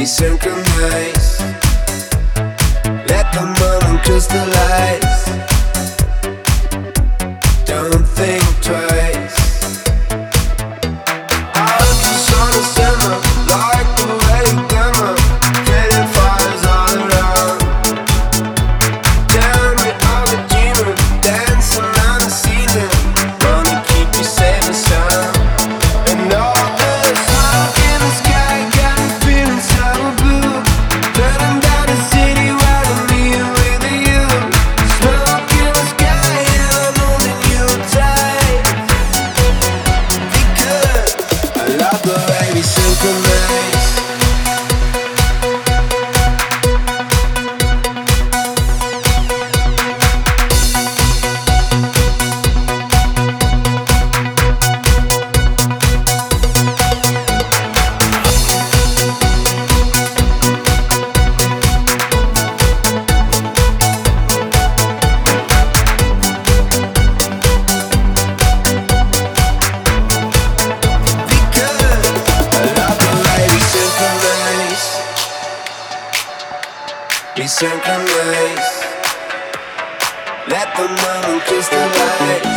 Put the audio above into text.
be synchronized. Let the moment crystallize. Be synchronized. Let the moment crystallize.